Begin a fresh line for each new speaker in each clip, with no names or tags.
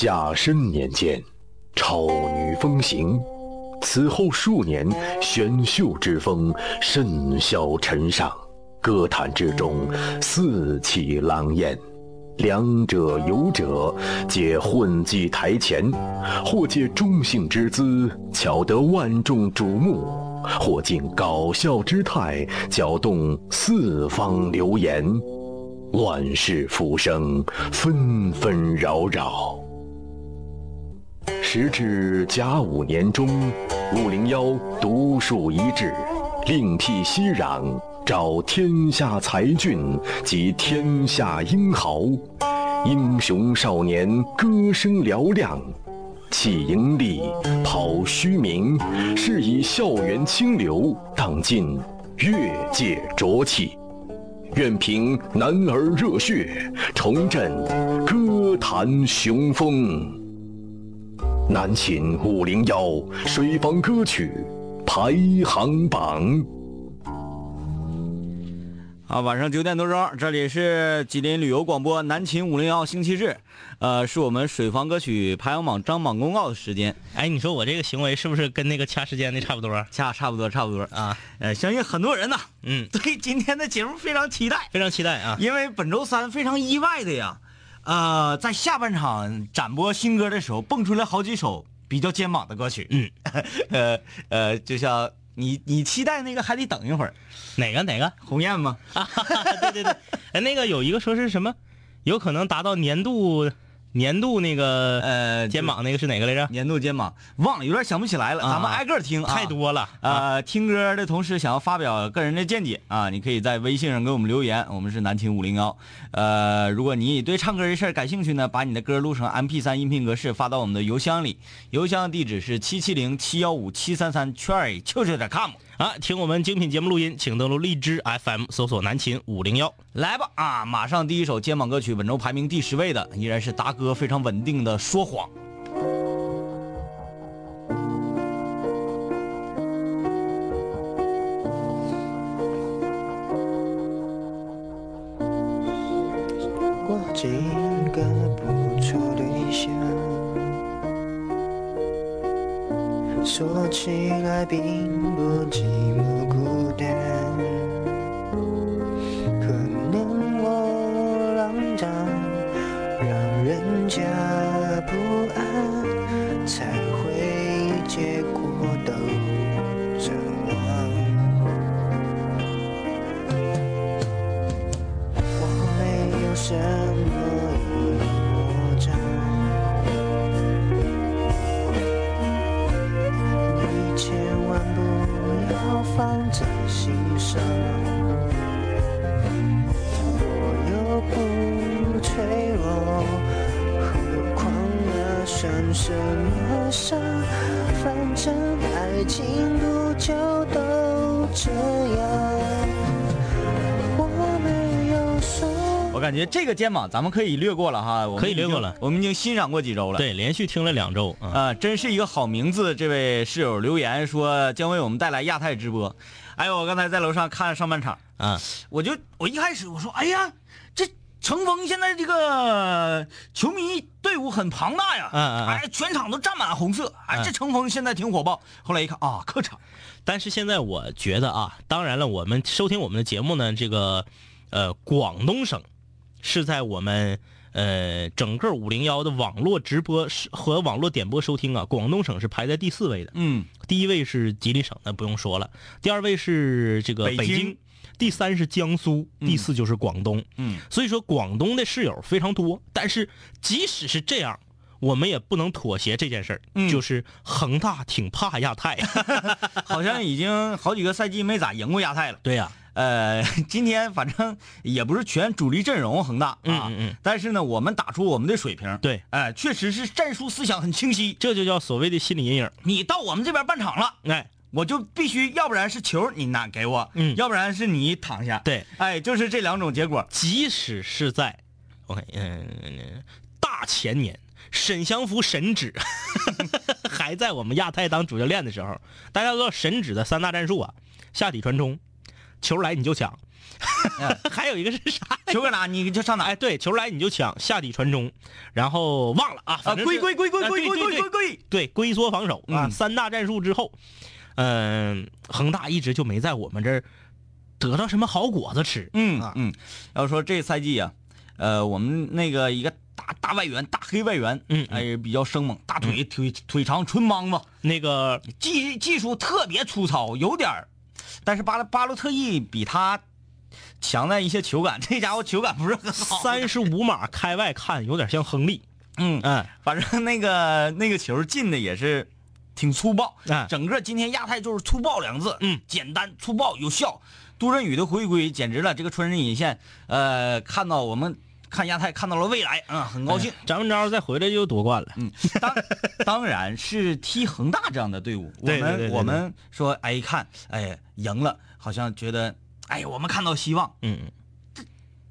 甲申年间，超女风行。此后数年，选秀之风甚嚣尘上，歌坛之中四起狼烟。两者有者，皆混迹台前，或借中性之姿，巧得万众瞩目；或尽搞笑之态，搅动四方流言。乱世浮生，纷纷扰扰。时至甲午年中，五零幺独树一帜，另辟蹊壤，招天下才俊及天下英豪，英雄少年歌声嘹亮，弃盈利，抛虚名，是以校园清流荡尽越界浊气。愿凭男儿热血，重振歌坛雄风。南秦五零幺水房歌曲排行榜。
啊，晚上九点多钟，这里是吉林旅游广播南秦五零幺星期日，呃，是我们水房歌曲排行榜张榜公告的时间，
哎，你说我这个行为是不是跟那个掐时间的差不多
掐差不多差不多。
啊？
呃，相信很多人呢，
嗯，
对今天的节目非常期待，
非常期待啊！
因为本周三非常意外的呀，呃，在下半场展播新歌的时候，蹦出来好几首比较肩膀的歌曲，
嗯，
呃呃，就像你你期待那个还得等一会儿，
哪个哪个？
鸿雁吗？
啊，对对对，哎，那个有一个说是什么，有可能达到年度年度那个
呃，
肩膀那个是哪个来着？
年度肩膀忘了，有点想不起来了，
啊
咱们挨个听啊，
太多了啊！
呃，听歌的同时想要发表个人的见解啊，你可以在微信上给我们留言，我们是南秦五零幺。呃，如果你对唱歌这事儿感兴趣呢，把你的歌录成 MP 三音频格式发到我们的邮箱里，邮箱地址是七七零七幺五七三三秋秋点 com。
啊，听我们精品节目录音，请登录荔枝 FM 搜索南秦五零幺。
来吧啊，马上第一首肩膀歌曲，本周排名第十位的依然是达哥非常稳定的《说谎》。
我几个不错对象，说起来并不寂
感觉这个肩膀咱们可以略过了哈，我们
可以略过了
我们已经欣赏过几周了。
对，连续听了两周啊。
啊、真是一个好名字。这位室友留言说将为我们带来亚太直播。哎呦，我刚才在楼上看上半场，
啊，
我就我一开始我说，哎呀，这成峰现在这个球迷队伍很庞大呀，
嗯
哎，全场都占满红色，哎，
嗯
这成峰现在挺火爆。后来一看啊，客场，
但是现在我觉得啊，当然了，我们收听我们的节目呢，这个呃广东省是在我们呃整个五零幺的网络直播是和网络点播收听啊，广东省是排在第四位的。
嗯，
第一位是吉林省，那不用说了；第二位是这个
北京
北京，第三是江苏，第四就是广东。
嗯，
所以说广东的室友非常多，但是即使是这样，我们也不能妥协这件事儿。
嗯
就是恒大挺怕亚太。
好像已经好几个赛季没咋赢过亚太了。
对呀、
呃，今天反正也不是全主力阵容恒大啊，
嗯嗯嗯
但是呢，我们打出我们的水平，
对，
哎、确实是战术思想很清晰。
这就叫所谓的心理阴影。
你到我们这边半场了，
哎，
我就必须要不然是球你拿给我，
嗯
要不然是你躺下，
对，
哎，就是这两种结果。
即使是在我看，嗯、大前年，沈祥福神指 还在我们亚太当主教练的时候，大家都知道神指的三大战术啊，下底传中，球来你就抢，还有一个是啥？
球搁哪你就上哪，
哎，对，球来你就抢，下底传中，然后忘了啊，
啊，龟龟龟龟
啊
龟龟龟龟龟，
对，龟缩防守啊，
嗯。
三大战术之后，嗯、恒大一直就没在我们这儿得到什么好果子吃。嗯啊。
嗯。嗯，要说这赛季啊，呃，我们那个一个大大外援，大黑外援，
嗯嗯。
哎，比较生猛，大腿腿腿长，纯莽子，
那个
技技术特别粗糙，有点儿，但是巴勒巴洛特利比他强在一些球感，这家伙球感不是很好。
三十五码开外看有点像亨利，
嗯，
嗯，
反正那个那个球进的也是挺粗暴，
嗯
整个今天亚太就是粗暴两个字，
嗯，
简单粗暴有效。杜振宇的回归简直了，这个穿针引线，呃，看到我们看亚太看到了未来，嗯，很高兴。
张文钊再回来就夺冠了。
嗯，当 当然是踢恒大这样的队伍，我们我们说，哎，一看，哎，赢了，好像觉得，哎，我们看到希望，
嗯，
这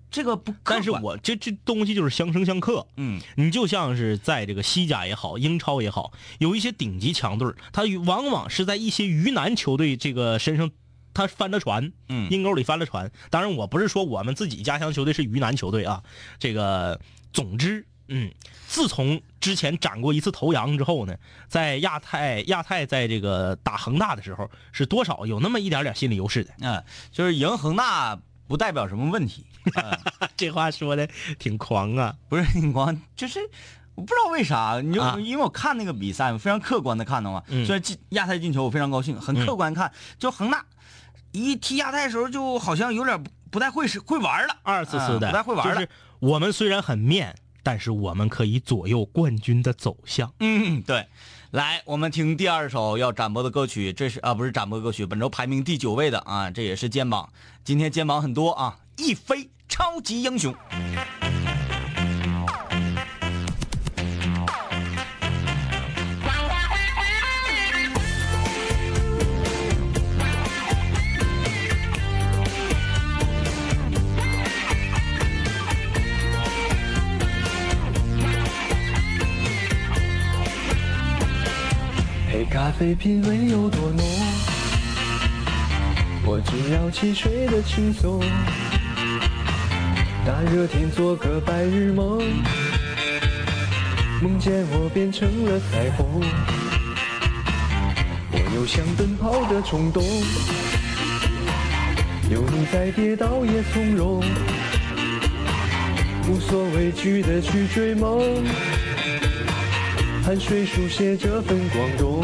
这个不，
但是我这这东西就是相生相克。
嗯
你就像是在这个西甲也好，英超也好，有一些顶级强队，他往往是在一些鱼腩球队这个身上，他翻了船，
嗯
阴沟里翻了船。当然，我不是说我们自己家乡球队是鱼腩球队啊，这个总之，嗯，自从之前斩过一次头羊之后呢，在亚太亚太在这个打恒大的时候，是多少有那么一点点心理优势的。
嗯、就是赢恒大不代表什么问题，
这话说的挺狂啊！
不是挺狂就是。我不知道为啥，你就、
啊
因为我看那个比赛，我非常客观的看的嘛。
嗯
虽然进亚太进球，我非常高兴，很客观看。就恒大一踢亚太的时候，就好像有点不不太会是会玩了，
二次次的，
啊不太会玩了。
就是我们虽然很面，但是我们可以左右冠军的走向。
嗯，对。来，我们听第二首要展播的歌曲，这是啊，不是展播歌曲，本周排名第九位的啊，这也是肩膀。今天肩膀很多啊，一飞超级英雄。
黑被品味有多浓？我只要汽水的轻松。大热天做个白日梦，梦见我变成了彩虹。我有想奔跑的冲动，有你在跌倒也从容，无所畏惧的去追梦。汗水书写这份光荣。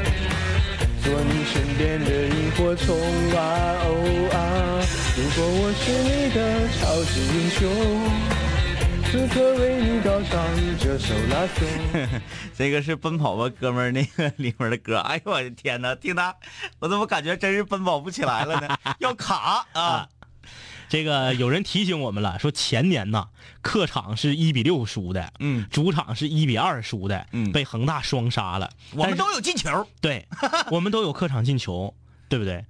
做你身边的萤火虫啊哦啊！如果我是你的超级英雄，此刻为你高唱这首拉颂。
这个是《奔跑吧哥们儿》那个里面的歌。哎呦我的天哪，听他，我怎么感觉真是奔跑不起来了呢？要卡啊！
这个有人提醒我们了，说前年呐，客场是一比六输的，
嗯，
主场是一比二输的，
嗯
被恒大双杀了。
我们都有进球。
对，我们都有客场进球，对不对？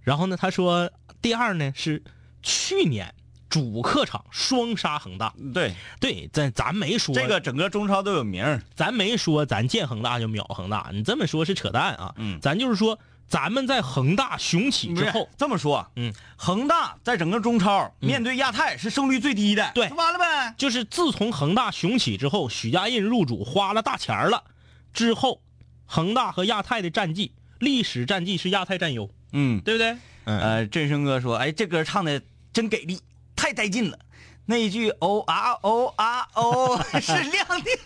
然后呢，他说第二呢是去年主客场双杀恒大，
对，
对，咱咱没说
这个整个中超都有名。
咱没说咱见恒大就秒恒大，你这么说是扯淡啊。
嗯
咱就是说咱们在恒大雄起之后，
这么说，
嗯，
恒大在整个中超面对亚太是胜率最低的，
对
就完了呗。
就是自从恒大雄起之后，许家印入主花了大钱儿了，之后恒大和亚太的战绩，历史战绩是亚太占优，
嗯，
对不对？嗯，
呃，振声哥说，哎，这歌唱的真给力，太带劲了。那一句哦啊哦啊哦 是亮点。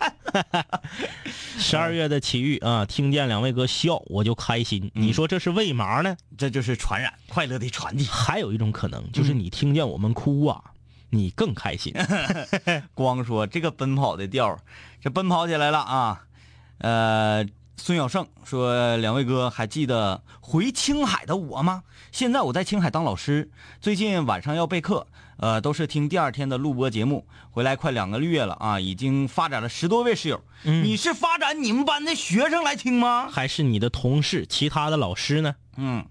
十二月的奇遇啊，听见两位哥笑我就开心。你说这是为嘛呢？
这就是传染快乐的传递。
还有一种可能就是你听见我们哭啊，你更开心。
光说这个奔跑的调儿，这奔跑起来了啊！呃，孙小胜说：“两位哥还记得回青海的我吗？现在我在青海当老师，最近晚上要备课，呃，都是听第二天的录播节目。回来快两个月了啊，已经发展了十多位室友。你是发展你们班的学生来听吗？
还是你的同事，其他的老师呢？
嗯，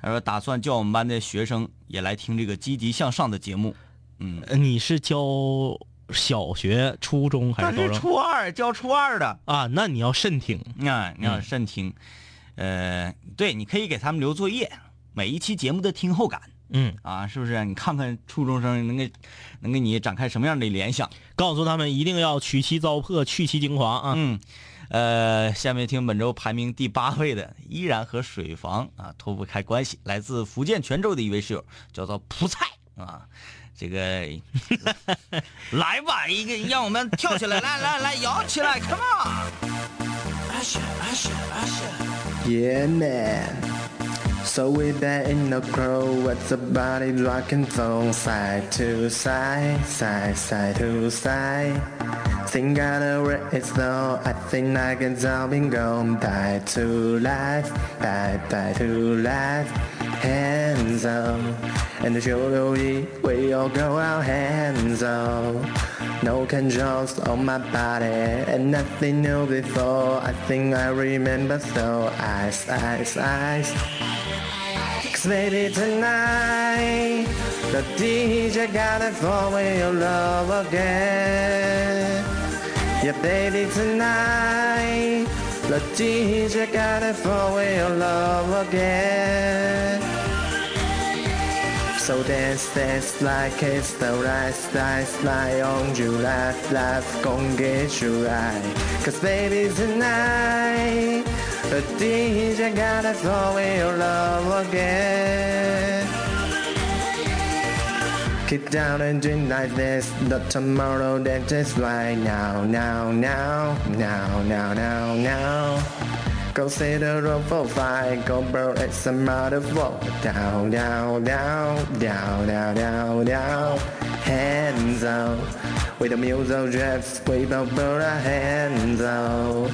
他说打算叫我们班的学生也来听这个积极向上的节目。
嗯你是教小学、初中还
但是
是高中
初二教初二的。”
啊？那你要慎听。
啊，你要慎听，呃，对，你可以给他们留作业，每一期节目的听后感
嗯，
啊，是不是？你看看初中生能给能给你展开什么样的联想？
告诉他们一定要取其糟粕，去其精华啊。
嗯，呃，下面听本周排名第八位的，依然和水房啊脱不开关系，来自福建泉州的一位室友，叫做蒲菜啊。这个来吧，一个让我们跳起来，来来来，摇起来，come
on！Yeah, man. So we there in the crowd, with the body rocking from side to side, side, side to side. Think I know where it's though, I think I can tell me gone back to life, die, die to life. Hands up, and the shoulder we, we all go our hands up. No controls on my body, and nothing new before. I think I remember so. Eyes, eyes, eyes. Cause baby tonight The DJ got it for me your love again Yeah baby tonight The DJ got it for your love again so dance, dance like it's the right slice Lie on you, laugh, laugh, gon' get you right Cause baby tonight The DJ got it for me your love again. Keep down and drink like this The tomorrow that is right now, now, now, now, now, now, now. Go the road for fight, go bro, it's some of walk down, down, down, down, down, down, down. Hands up, with the music drifts, we both put our hands up.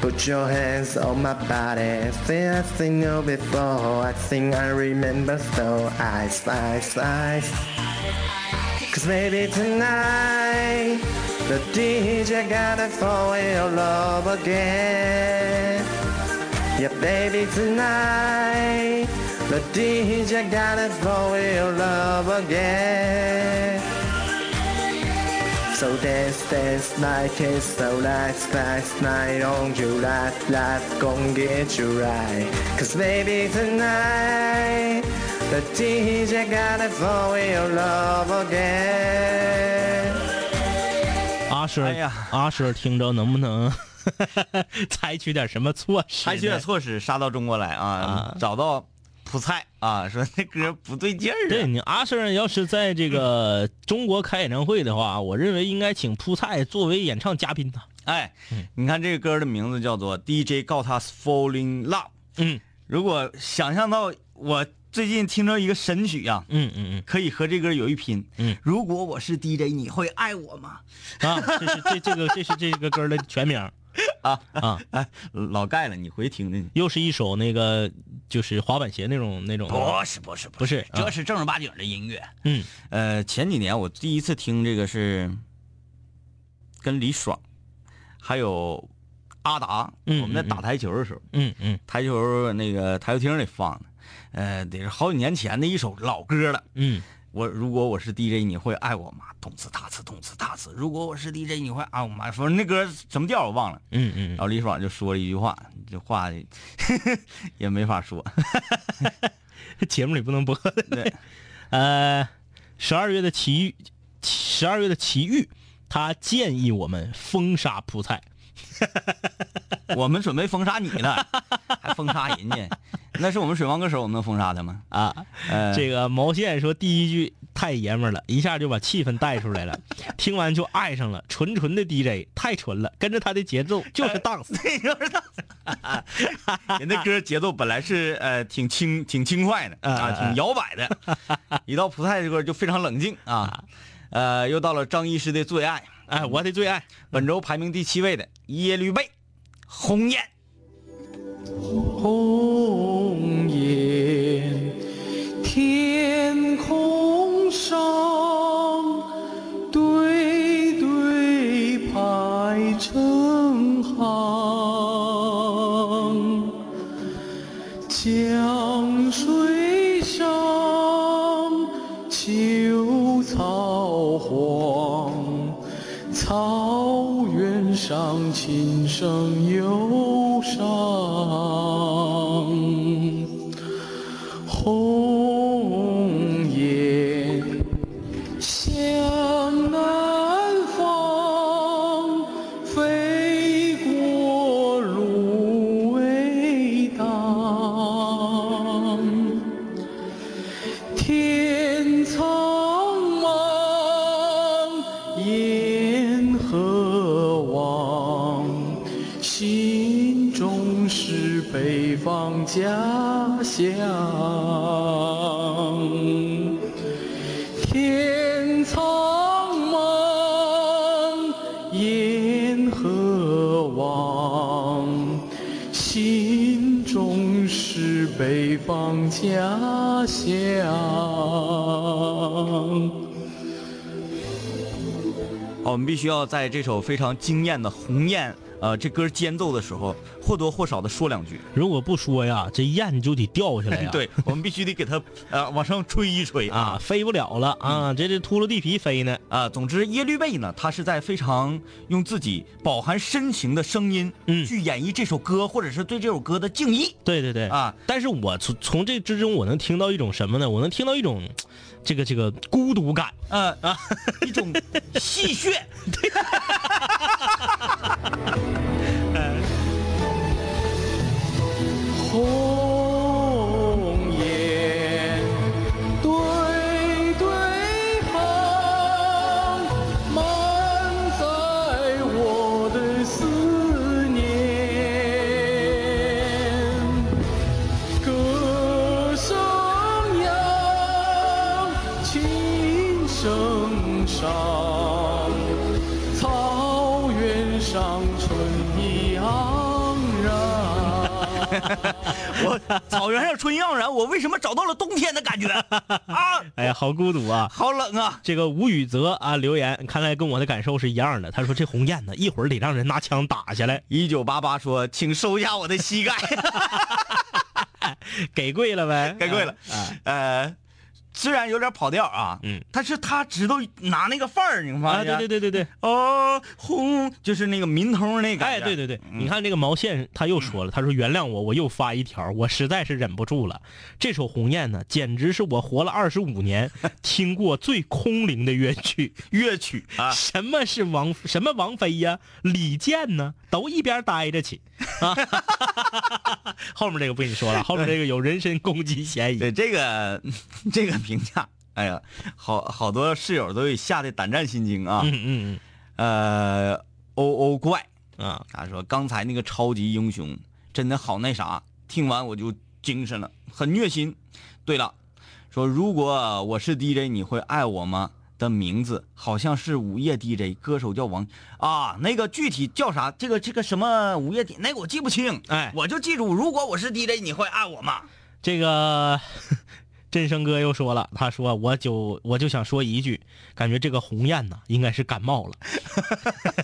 Put your hands on my body, say I seen you before, I think I remember so. Eyes, eyes, eyes. Cause maybe tonight the DJ got it for your love again. Yeah, baby, tonight the DJ got it for your love again. So dance, dance like it's the last, last night on you, life, life gon' get you right. Cause baby, tonight the DJ got it for your love again.
阿舍，
哎呀
阿舍，听着能不能 采取点什么措施？
采取点。措施杀到中国来啊，
啊
找到葡菜啊，说那歌不对劲儿啊。
对你阿 Sir 要是在这个中国开演唱会的话，我认为应该请铺菜作为演唱嘉宾呢。
哎，你看这个歌的名字叫做《DJ Got Us Falling Love》。
嗯
如果想象到我最近听着一个神曲啊，
嗯嗯嗯
可以和这歌有一拼。
嗯，
如果我是 DJ，你会爱我吗？
嗯啊，这是这这个这是这个歌的全名。
啊
啊，
哎，老盖了，你回去听听。
又是一首那个就是滑板鞋那种那种。
不是不是
不是啊
这是正儿八经的音乐。
嗯
呃，前几年我第一次听这个是跟李爽，还有阿达，
嗯
我们在打台球的时候，
嗯嗯
台球那个台球厅里放的，呃，得是好几年前的一首老歌了。
嗯
我如果我是 DJ，你会爱我吗？动次打次，动次打次。如果我是 DJ，你会爱我吗？反正那歌什么调我忘了。
嗯嗯
然后李爽就说了一句话，这话也没法说。
嗯，节目里不能播。
对，
呃，十二月的奇遇，十二月的奇遇，他建议我们封杀蒲菜。
我们准备封杀你呢，还封杀人家？那是我们水王歌手，我们能封杀他吗？
啊，
呃，
这个毛线说第一句太爷们儿了，一下就把气氛带出来了，听完就爱上了，纯纯的 DJ，太纯了，跟着他的节奏 就是 dance。
人的歌节奏本来是呃挺轻挺轻快的啊，
啊
挺摇摆的，一到葡菜这歌就非常冷静啊。呃，又到了张医师的最爱，
哎，我的最爱，
本周排名第七位的耶律倍，鸿雁。
红雁天空上，对对排成行，琴声
悠们必须要在这首非常惊艳的《鸿雁》呃这歌间奏的时候，或多或少的说两句。
如果不说呀，这雁就得掉下来呀。
对，我们必须得给它呃往上吹一吹
啊，飞不了了啊，这这秃噜地皮飞呢。
啊，总之耶律贝呢，他是在非常用自己饱含深情的声音，
嗯
去演绎这首歌，或者是对这首歌的敬意。
对对对
啊！
但是我从从这之中，我能听到一种什么呢？我能听到一种，这个这个孤独感。
嗯啊，一种戏谑。
红
为什么找到了冬天的感觉 啊？
哎呀，好孤独啊！
好冷啊！
这个吴宇泽啊留言，看来跟我的感受是一样的。他说这鸿雁呢，一会儿得让人拿枪打下来，
一九八八说，请收下我的膝盖，
给跪了呗，
给跪了。
啊，
呃，虽然有点跑调啊，
嗯，
但是他知道拿那个范儿，你发
啊，
现？
对对对对对，
哦，轰，就是那个民通那个。
哎，对对对，你看这个毛线他又说了，他说原谅我，我又发一条，我实在是忍不住了。这首《鸿雁》呢，简直是我活了二十五年听过最空灵的乐曲。
乐曲啊，
什么是王什么王菲呀、李健呢，都一边待着去 啊。后面这个不跟你说了，后面这个有人身攻击嫌疑。
对这个这个评价，哎呀，好好多室友都给吓得胆战心惊啊。
嗯嗯嗯
呃，欧欧怪
嗯啊，
他说刚才那个超级英雄真的好那啥，听完我就精神了，很虐心。对了，说如果我是 DJ，你会爱我吗？的名字，好像是午夜 DJ，歌手叫王啊，那个具体叫啥？这个这个什么午夜 DJ，那个我记不清。
哎
我就记住，如果我是 DJ，你会爱我吗？
这个振声哥又说了，他说我就我就想说一句，感觉这个鸿雁呐应该是感冒了。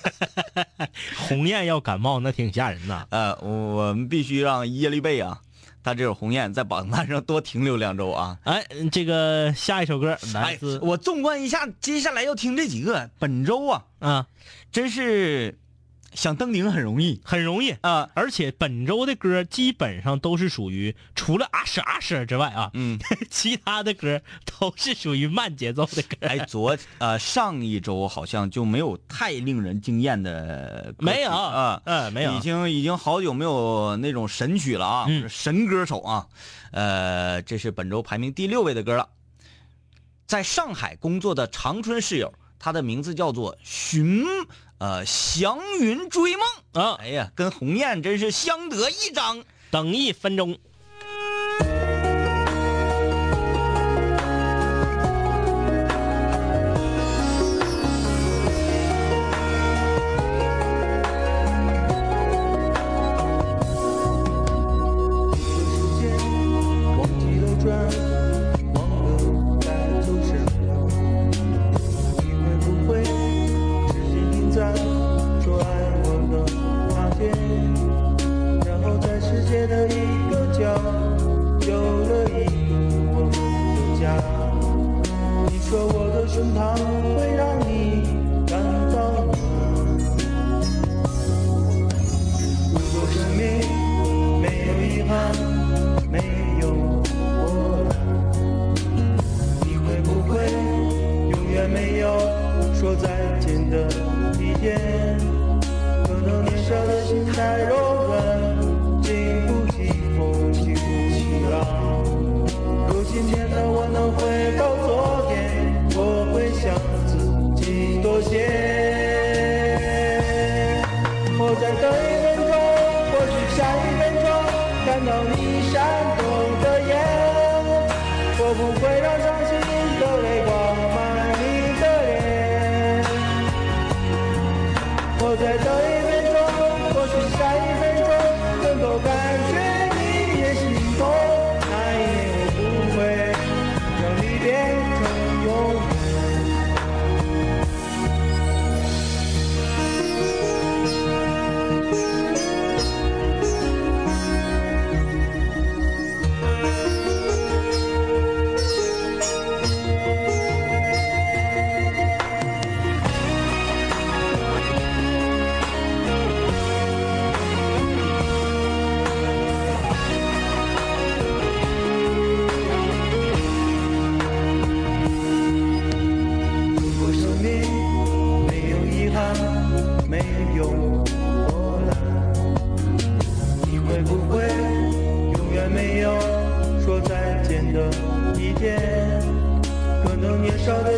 鸿雁要感冒那挺吓人的。
呃，我我们必须让耶利贝啊，他这首鸿雁在榜单上多停留两周啊。
哎，这个下一首歌来
哎
自，
我纵观一下，接下来要听这几个，本周啊，
啊，
真是想登顶很容易。
很容易。
啊。
而且本周的歌基本上都是属于除了阿舍阿舍之外啊，
嗯，
其他的歌都是属于慢节奏的歌。
哎，昨呃上一周好像就没有太令人惊艳的歌
没有。
啊，
嗯，没有。
已，经已经好久没有那种神曲了啊，
嗯。
神歌手啊，呃，这是本周排名第六位的歌了，在上海工作的长春室友，他的名字叫做寻呃祥云追梦，
啊，
哎呀，跟鸿雁真是相得益彰。
等一分钟。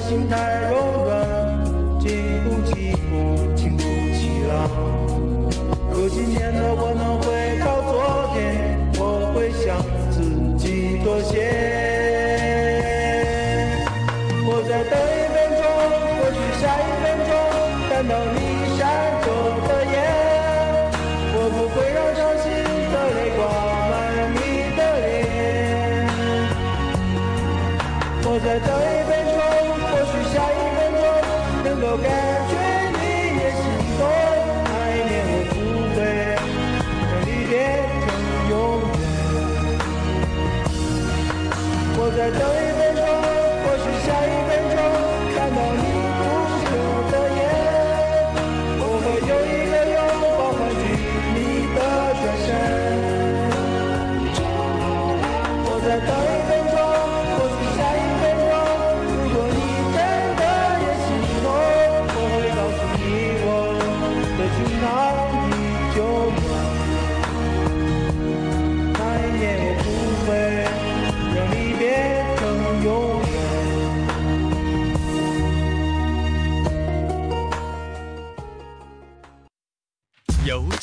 心太柔软，经不起风，经不起浪。若今天的我能回到昨天，我会向自己妥协。我再等一分钟，或许下一分钟看到你闪烁的眼，我不会让伤心的泪挂满你的脸。我再等一分钟，下一分钟能够感觉你也心动，那一年我不会让你变成永远。我在等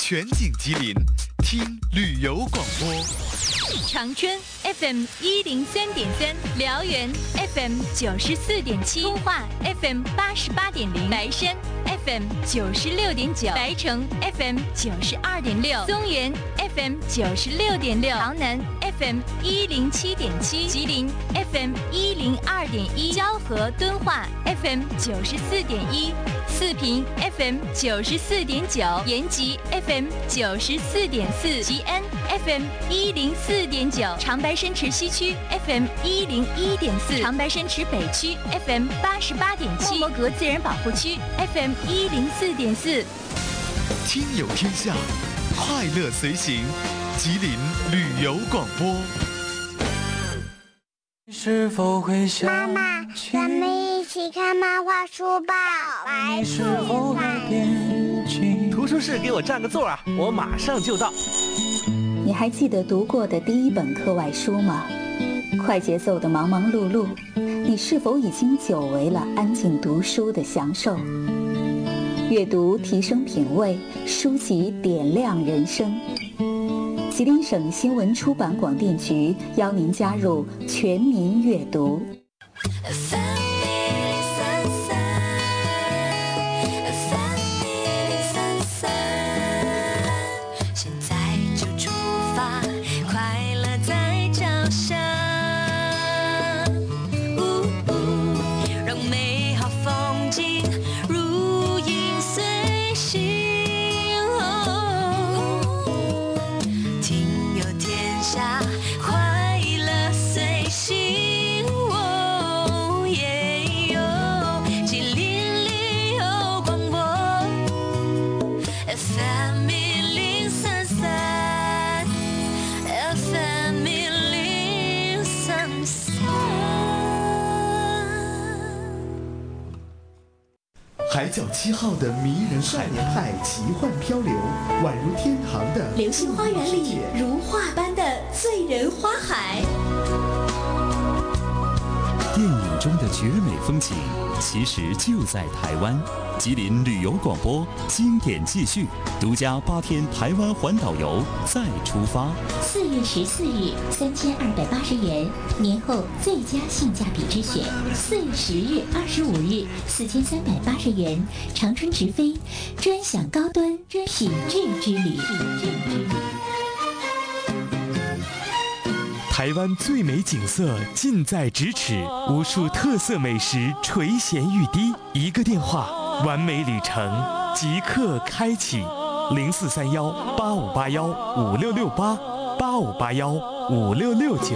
全景吉林，听旅游广播。
长春 FM 一零三点三，辽源 FM 九十四点七，通化 FM 八十八点零，白山 FM 九十六点九，白城 FM 九十二点六，松原 FM 九十六点六，潮南 FM 一零七点七，吉林 FM 一零二点一，蛟河敦化 FM 九十四点一。四平 FM 九十四点九，延吉 FM 九十四点四，吉安 FM 一零四点九，长白山池西区 FM 一零一点四，长白山池北区 FM 八十八点七，莫格自然保护区 FM 一零四点四。
听友天下，快乐随行，吉林旅游广播。
是否会想
妈妈，咱们一起看漫画书吧。来
是否会变心？
图书室给我占个座啊，我马上就到。
你还记得读过的第一本课外书吗？快节奏的忙忙碌碌，你是否已经久违了安静读书的享受？阅读提升品味，书籍点亮人生。吉林省新闻出版广电局邀您加入全民阅读。
七号的迷人少年派奇幻漂流，宛如天堂的
流星花园里如画般的醉人花海。
的绝美风景，其实就在台湾。吉林旅游广播经典继续，独家八天台湾环岛游再出发。
四月十四日，三千二百八十元，年后最佳性价比之选。四月十日、二十五日，四千三百八十元，长春直飞，专享高端品质之旅。
台湾最美景色近在咫尺，无数特色美食垂涎欲滴，一个电话，完美旅程即刻开启，零四三幺八五八幺五六六八八五八幺五六六九。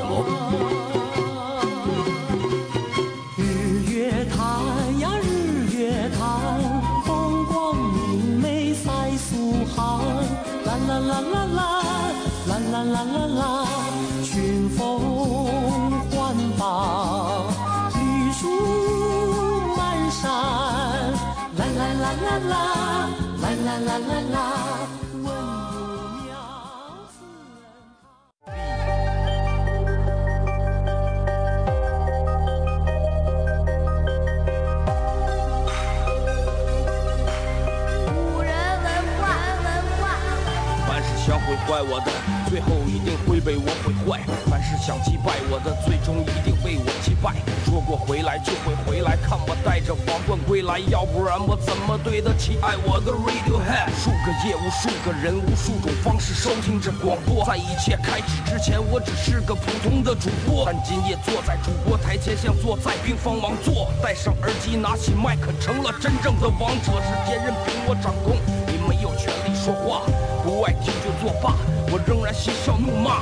啦啦啦啦，啦啦啦啦啦，温如苗子。
古人文化，文化。
凡是想毁坏我的，最后一定会被我凡是想击败我的，最终一定被我击败。说过回来就会回来，看我带着王冠归来，要不然我怎么对得起爱我的 Radiohead？数个夜，无数个人，无数种方式收听着广播。在一切开始之前，我只是个普通的主播，但今夜坐在主播台前，像坐在冰封王座。戴上耳机，拿起麦克，成了真正的王者。世界任凭我掌控，你没有权利说话。不爱听就作罢，我仍然嬉笑怒骂，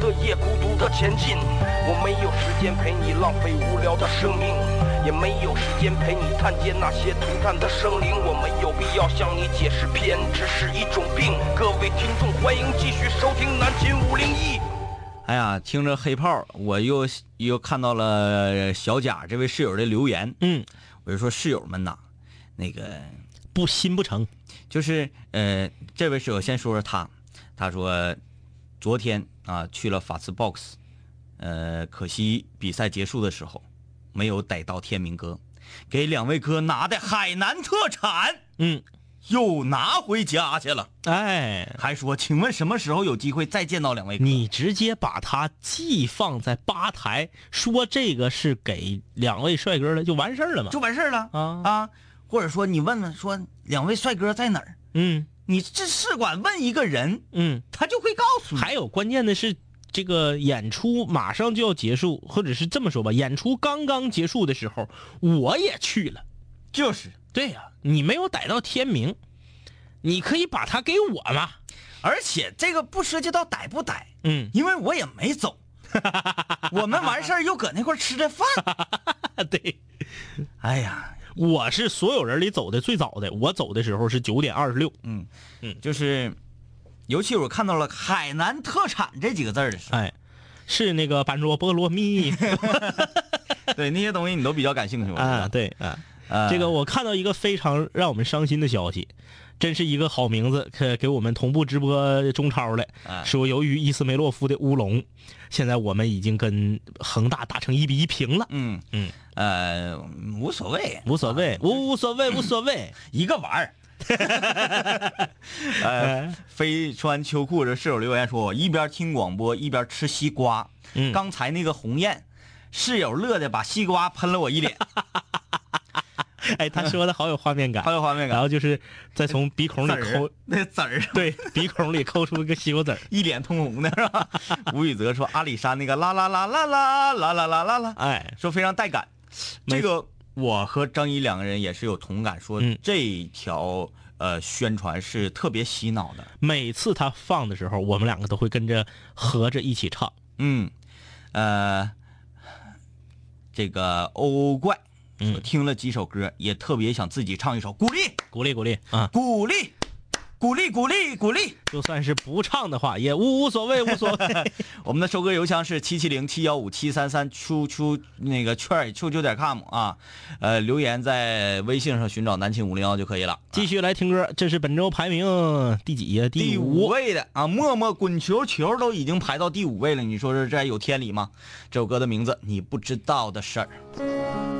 的夜孤独的前进。我没有时间陪你浪费无聊的生命，也没有时间陪你探监那些涂炭的生灵。我没有必要向你解释偏执是一种病。各位听众，欢迎继续收听南秦五零一。
哎呀，听着黑炮，我又又看到了小贾这位室友的留言。
嗯，
我就说室友们呐，那个
不心不成，
就是呃，这位室友先说说他，他说昨天啊去了法兹 box，呃，可惜比赛结束的时候没有逮到天明哥，给两位哥拿的海南特产，
嗯，
又拿回家去了。
哎，
还说，请问什么时候有机会再见到两位哥？
你直接把它寄放在吧台，说这个是给两位帅哥的，就完事儿了嘛？
就完事儿了
啊
啊！或者说你问问说两位帅哥在哪儿？
嗯，
你这试管问一个人，
嗯，
他就会告诉你。
还有关键的是，这个演出马上就要结束，或者是这么说吧，演出刚刚结束的时候，我也去了。
就是
对呀、你没有逮到天明，你可以把它给我嘛。
而且这个不涉及到逮不逮，
嗯，
因为我也没走，我们完事儿又搁那块儿吃的饭。
对，
哎呀，
我是所有人里走的最早的，我走的时候是九点二十六。
嗯
嗯，
就是，尤其我看到了“海南特产”这几个字儿的时候，
哎，是那个班卓菠萝蜜
对那些东西你都比较感兴趣吧
啊，对啊。
呃
这个我看到一个非常让我们伤心的消息，真是一个好名字，给给我们同步直播中超了。
啊
说由于伊斯梅洛夫的乌龙，现在我们已经跟恒大打成一比一平了。
嗯。
嗯，
呃，无所谓，
无所谓，无无所谓，无所谓，
一个玩儿。呃，飞穿秋裤这室友留言说，我一边听广播一边吃西瓜。
嗯。
刚才那个鸿雁，室友乐的把西瓜喷了我一脸，
哎，他说的好有画面感，
好有画面感
然后就是再从鼻孔里抠，
那籽儿，
对，鼻孔里抠出一个西瓜籽儿。
一脸通红的是吧？吴宇泽说阿里山那个啦啦啦啦啦啦啦啦啦啦，
哎，
说非常带感。这个我和张一两个人也是有同感，说
嗯
这条呃宣传是特别洗脑的。
每次他放的时候，我们两个都会跟着合着一起唱。
嗯，呃，这个欧怪说听了几首歌，也特别想自己唱一首，鼓励
鼓励鼓励啊！
鼓励鼓励鼓励鼓励。
就算是不唱的话，也无无所谓，无所谓。
我们的收歌邮箱是七七零七幺五七三三出出那个圈儿 qq 点 com 啊，呃，留言在微信上寻找南青五零幺就可以了。
继续来听歌，这是本周排名第几呀？
第
五
五位的啊，默默滚球球都已经排到第五位了，你说说这还有天理吗？这首歌的名字你不知道的事儿。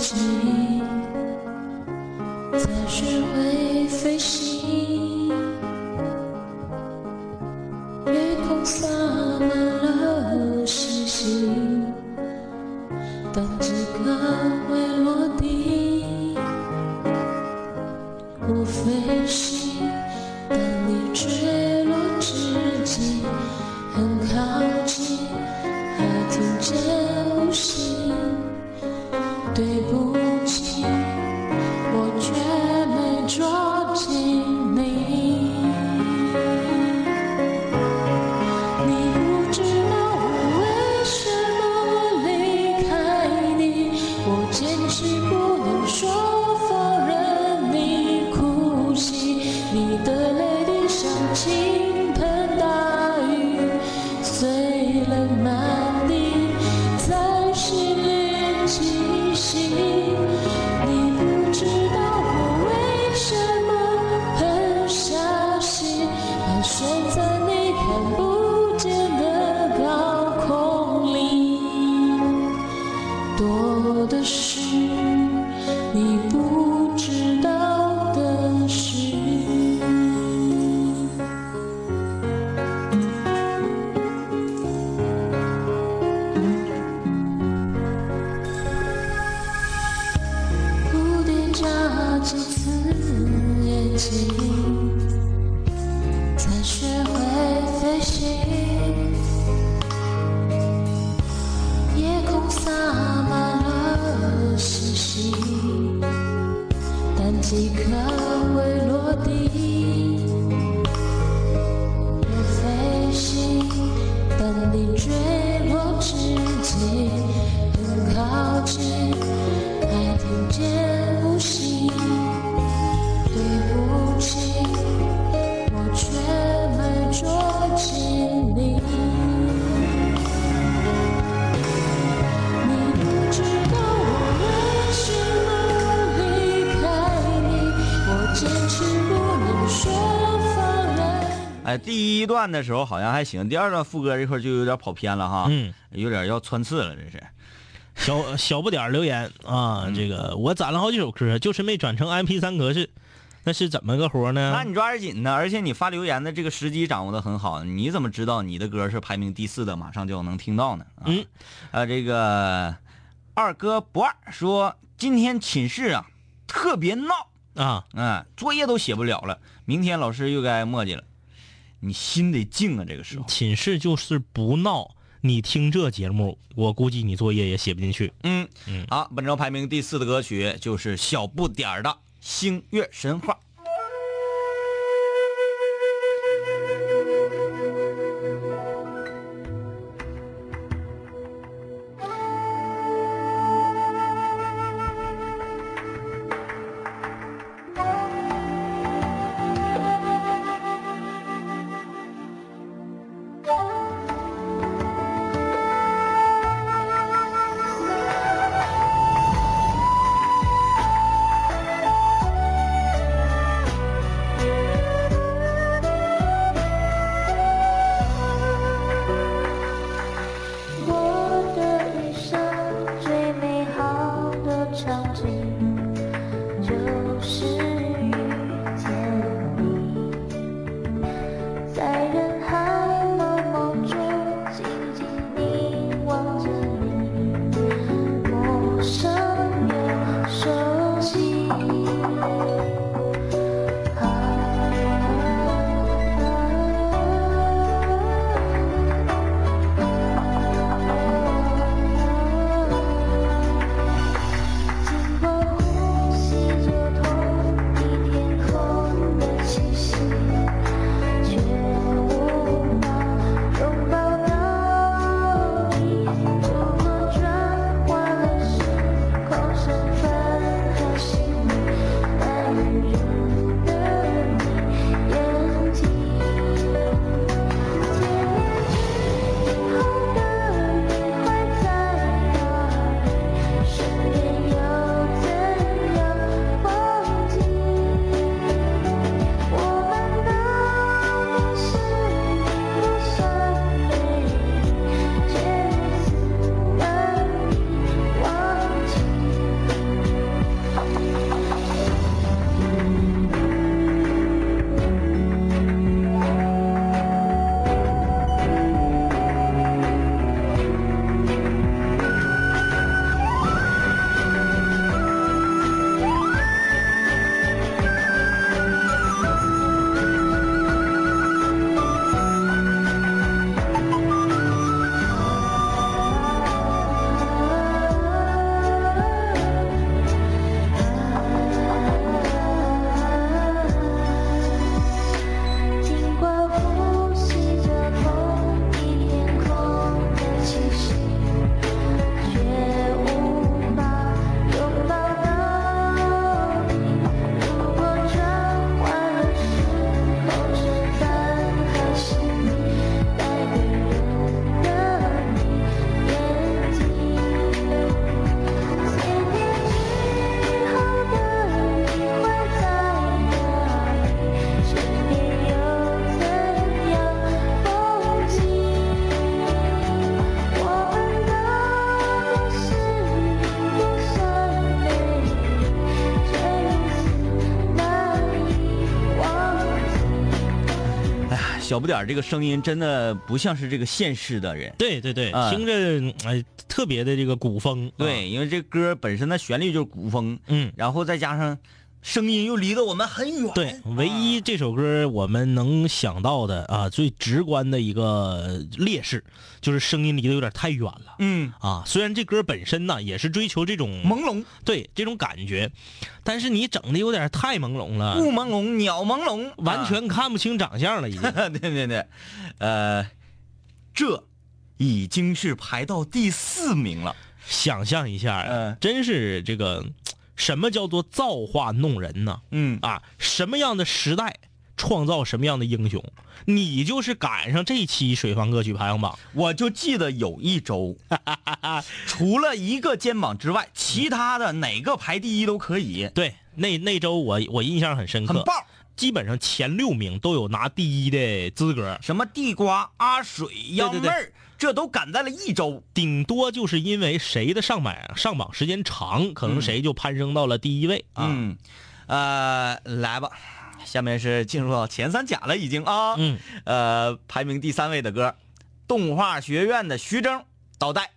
自己，才学会飞行。夜空洒满了星星，但几个会落地。我飞行，
哎，第一段的时候好像还行，第二段副歌这块就有点跑偏了哈，
嗯，
有点要穿刺了，这是。
小小不点儿留言啊，这个我攒了好几首歌，就是没转成 MP 三格式，那是怎么个活呢？
那你抓点紧呢，而且你发留言的这个时机掌握的很好，你怎么知道你的歌是排名第四的，马上就能听到呢？啊、
嗯，
啊，这个二哥不二说今天寝室啊特别闹
啊，
嗯，作业都写不了了，明天老师又该磨叽了，你心得静啊，这个时候。
寝室就是不闹，你听这节目，我估计你作业也写不进去。
嗯
嗯，
好，本周排名第四的歌曲就是小不点儿的《星月神话》。
不
点儿这个声音真的不像是这个现世的人。
对对对，
啊
听着哎特别的这个古风。
对，因为这歌本身的旋律就是古风，
嗯，
然后再加上声音又离得我们很远。
对，唯一这首歌我们能想到的啊，最直观的一个劣势就是声音离得有点太远了。
嗯
啊，虽然这歌本身呢也是追求这种
朦胧，
对这种感觉，但是你整的有点太朦胧了，
雾朦胧，鸟朦胧，
完全看不清长相了，已经。
对对对，呃，这已经是排到第四名了。
想象一下，
嗯
真是这个什么叫做造化弄人呢？
嗯
啊，什么样的时代创造什么样的英雄？你就是赶上这期水房歌曲排行榜，
我就记得有一周，除了一个肩膀之外，其他的哪个排第一都可以。
对，那那周我我印象很深刻，
很棒
基本上前六名都有拿第一的资格。
什么地瓜、阿水、幺妹儿，这都赶在了一周。
顶多就是因为谁的上榜上榜时间长，可能谁就攀升到了第一位啊。
嗯，呃，来吧，下面是进入到前三甲了，已经啊。
嗯，
呃，排名第三位的歌，动画学院的徐峥，
倒带。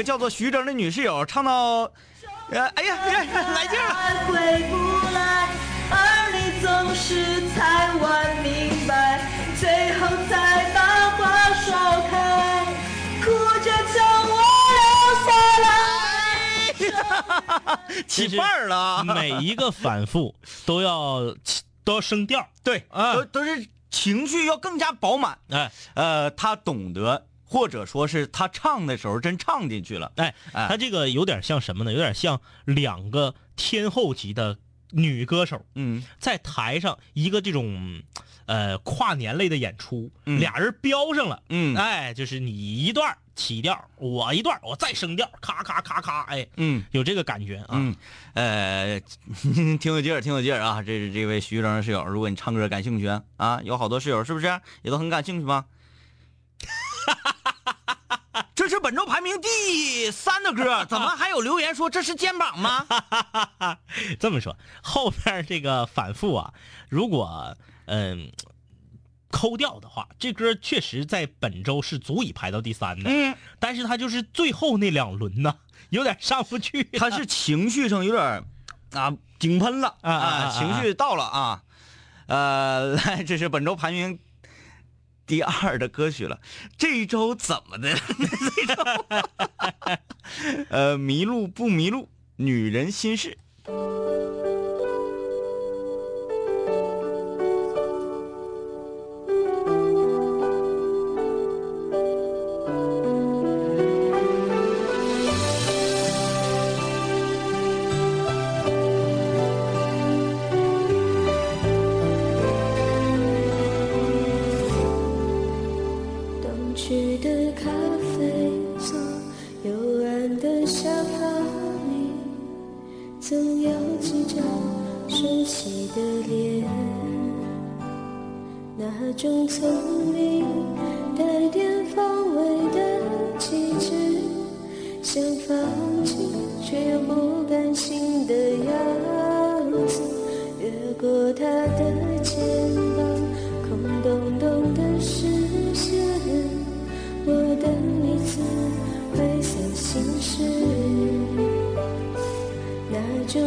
个叫做徐峥的女室友唱到，呃，哎呀，哎呀，来劲了。
爱回不来，而你总是太晚明白，最后才把话说开，哭着叫我留下来。
起范儿了啊，
每一个反复都要都要升调，
对，都都是情绪要更加饱满。
哎，
呃，他懂得，或者说是他唱的时候真唱进去了。
哎，他这个有点像什么呢？有点像两个天后级的女歌手，
嗯，
在台上一个这种呃跨年类的演出，
嗯
俩人飙上了，
嗯
哎，就是你一段起调，我一段我再升调，咔咔咔咔，哎，
嗯，
有这个感觉啊。
嗯，呃，挺有劲儿，挺有劲儿啊！这是这位徐峥的室友，如果你唱歌感兴趣啊，有好多室友是不是也都很感兴趣吗？这 是本周排名第三的歌，怎么还有留言说这是肩膀吗？
这么说，后边这个反复啊，如果嗯、抠掉的话，这歌确实在本周是足以排到第三的。
嗯，
但是它就是最后那两轮呢，有点上不去。
他是情绪上有点啊井喷了
啊
情绪到了啊。呃，来，这是本周排名第二的歌曲了。这一周怎么的？这周 呃，迷路不迷路？女人心事。
那种聪明带点防卫的气质，想放弃却又不甘心的样子，越过他的肩膀，空洞洞的视线，我的一次灰色心事，那种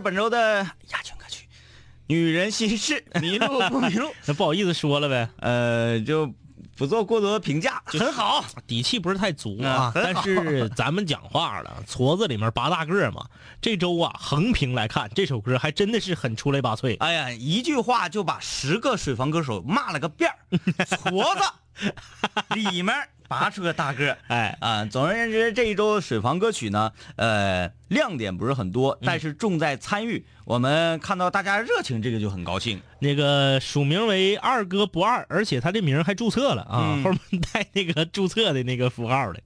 本周的亚军歌曲《女人心事》，迷路不迷路？
那不好意思说了呗，
呃，就不做过多的评价，很好，
底气不是太足啊但
好。
是咱们讲话了，矬子里面拔大个儿嘛。这周啊，横评来看，这首歌还真的是很出类拔萃。
哎呀，一句话就把十个水房歌手骂了个遍儿。矬子 里面拔出个大个儿。
哎
啊，总而言之，这一周水房歌曲呢，呃，亮点不是很多，
嗯
但是重在参与。我们看到大家热情，这个就很高兴。
那个署名为二哥不二，而且他这名还注册了啊，
嗯
后面带那个注册的那个符号的。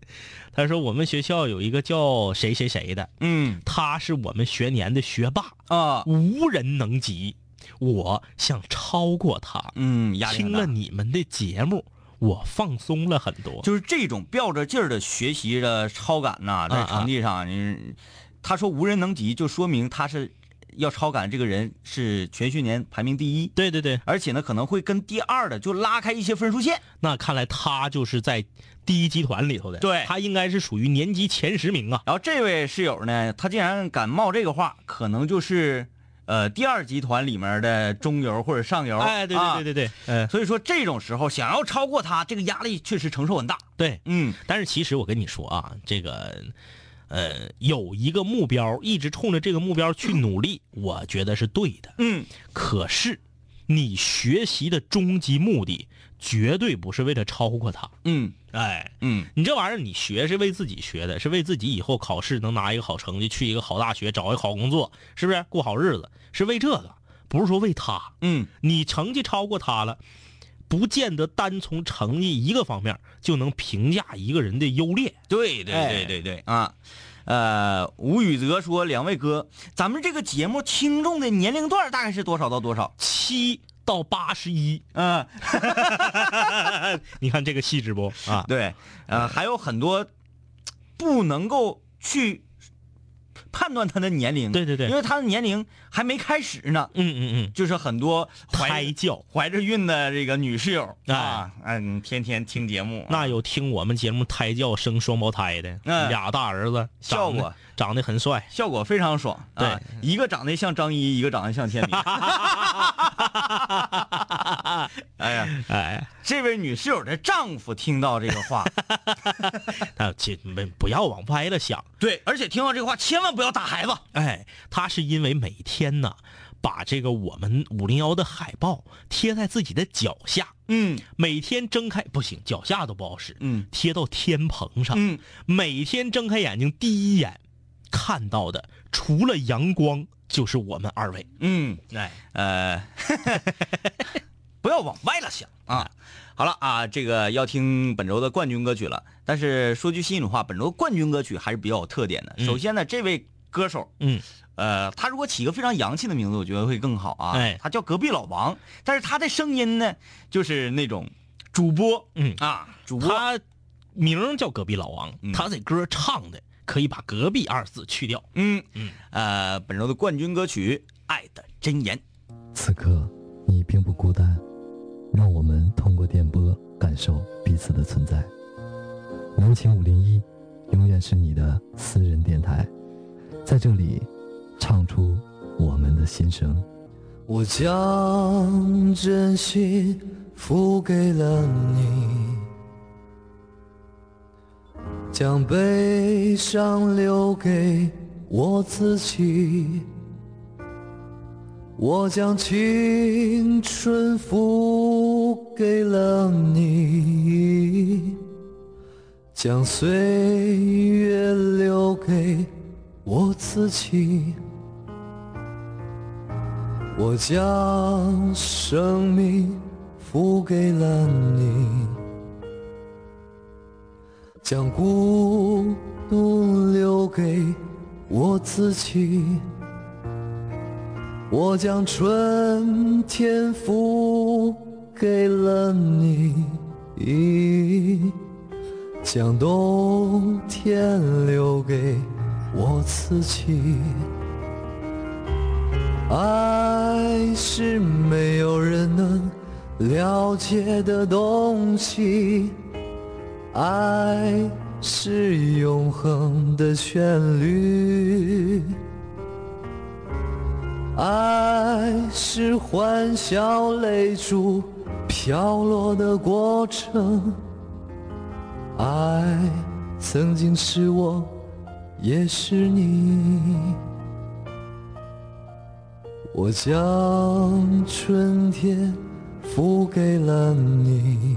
他说我们学校有一个叫谁谁谁的，
嗯，
他是我们学年的学霸
啊，
无人能及。我想超过他，
嗯，压力
听了你们的节目，我放松了很多。
就是这种吊着劲儿的学习的超感呐，在成绩上，你他说无人能及，就说明他是要超感，这个人是全学年排名第一。
对对对，
而且呢，可能会跟第二的就拉开一些分数线。
那看来他就是在第一集团里头的，
对
他应该是属于年级前十名啊。
然后这位室友呢，他竟然敢冒这个话，可能就是呃第二集团里面的中游或者上游。
哎，对对对对对，嗯、
所以说这种时候想要超过他，这个压力确实承受很大。
对，
嗯，
但是其实我跟你说啊，这个，呃，有一个目标，一直冲着这个目标去努力，我觉得是对的。
嗯，
可是你学习的终极目的绝对不是为了超过他。
嗯，
哎，
嗯，
你这玩意儿你学是为自己学的，是为自己以后考试能拿一个好成绩，去一个好大学，找一个好工作，是不是过好日子？是为这个，不是说为他。
嗯，
你成绩超过他了。不见得单从成绩一个方面就能评价一个人的优劣。
对对对对对、啊，呃，吴宇泽说，两位哥，咱们这个节目听众的年龄段大概是多少到多少？
七到八十一。
嗯，
你看这个细致不？啊？
对，呃，还有很多不能够去判断他的年龄。
对对对。
因为他的年龄还没开始呢。
嗯嗯嗯，
就是很多怀
胎教。
怀着孕的这个女室友。
哎。
啊，嗯，天天听节目，
那有听我们节目胎教生双胞胎的，
嗯。
俩大儿子，
效果
长得很帅。
效果非常爽。
对
啊一个长得像张一，一个长得像天明。哎呀，
哎，
这位女室友的丈夫听到这个话，
那这没不要往歪了想。
对，而且听到这个话，千万不要打孩子。
哎，他是因为每天呢，把这个我们五零幺的海报贴在自己的脚下，
嗯，
每天睁开不行，脚下都不好使，
嗯，
贴到天棚上，
嗯，
每天睁开眼睛第一眼看到的，除了阳光，就是我们二位，
嗯，
哎，
呃，不要往歪了想啊。好了啊，这个要听本周的冠军歌曲了。但是说句心里话，本周冠军歌曲还是比较有特点的。
嗯。
首先呢，这位歌手，
嗯，
呃，他如果起个非常洋气的名字，我觉得会更好啊。
哎。
他叫隔壁老王，但是他的声音呢，就是那种主播，
嗯。
啊，主播，
他名叫隔壁老王，
嗯。
他这歌唱的可以把“隔壁”二字去掉。
嗯
嗯，
呃，本周的冠军歌曲《爱的箴言》。
此刻你并不孤单，让我们通过电波感受彼此的存在。南秦五零一永远是你的私人电台，在这里唱出我们的心声。
我将真心付给了你，将悲伤留给我自己。我将青春付给了你，将岁月留给我自己。我将生命付给了你，将孤独留给我自己。我将春天付给了你，将冬天留给我自己。爱是没有人能了解的东西，爱是永恒的旋律。爱是欢笑泪珠飘落的过程，爱曾经是我，也是你。我将春天付给了你，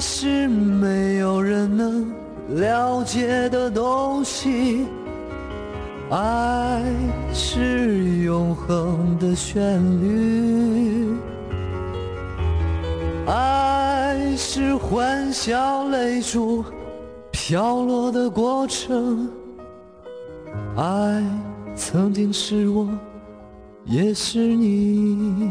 是没有人能了解的东西，爱是永恒的旋律，爱是欢笑泪珠飘落的过程，爱曾经是我，也是你。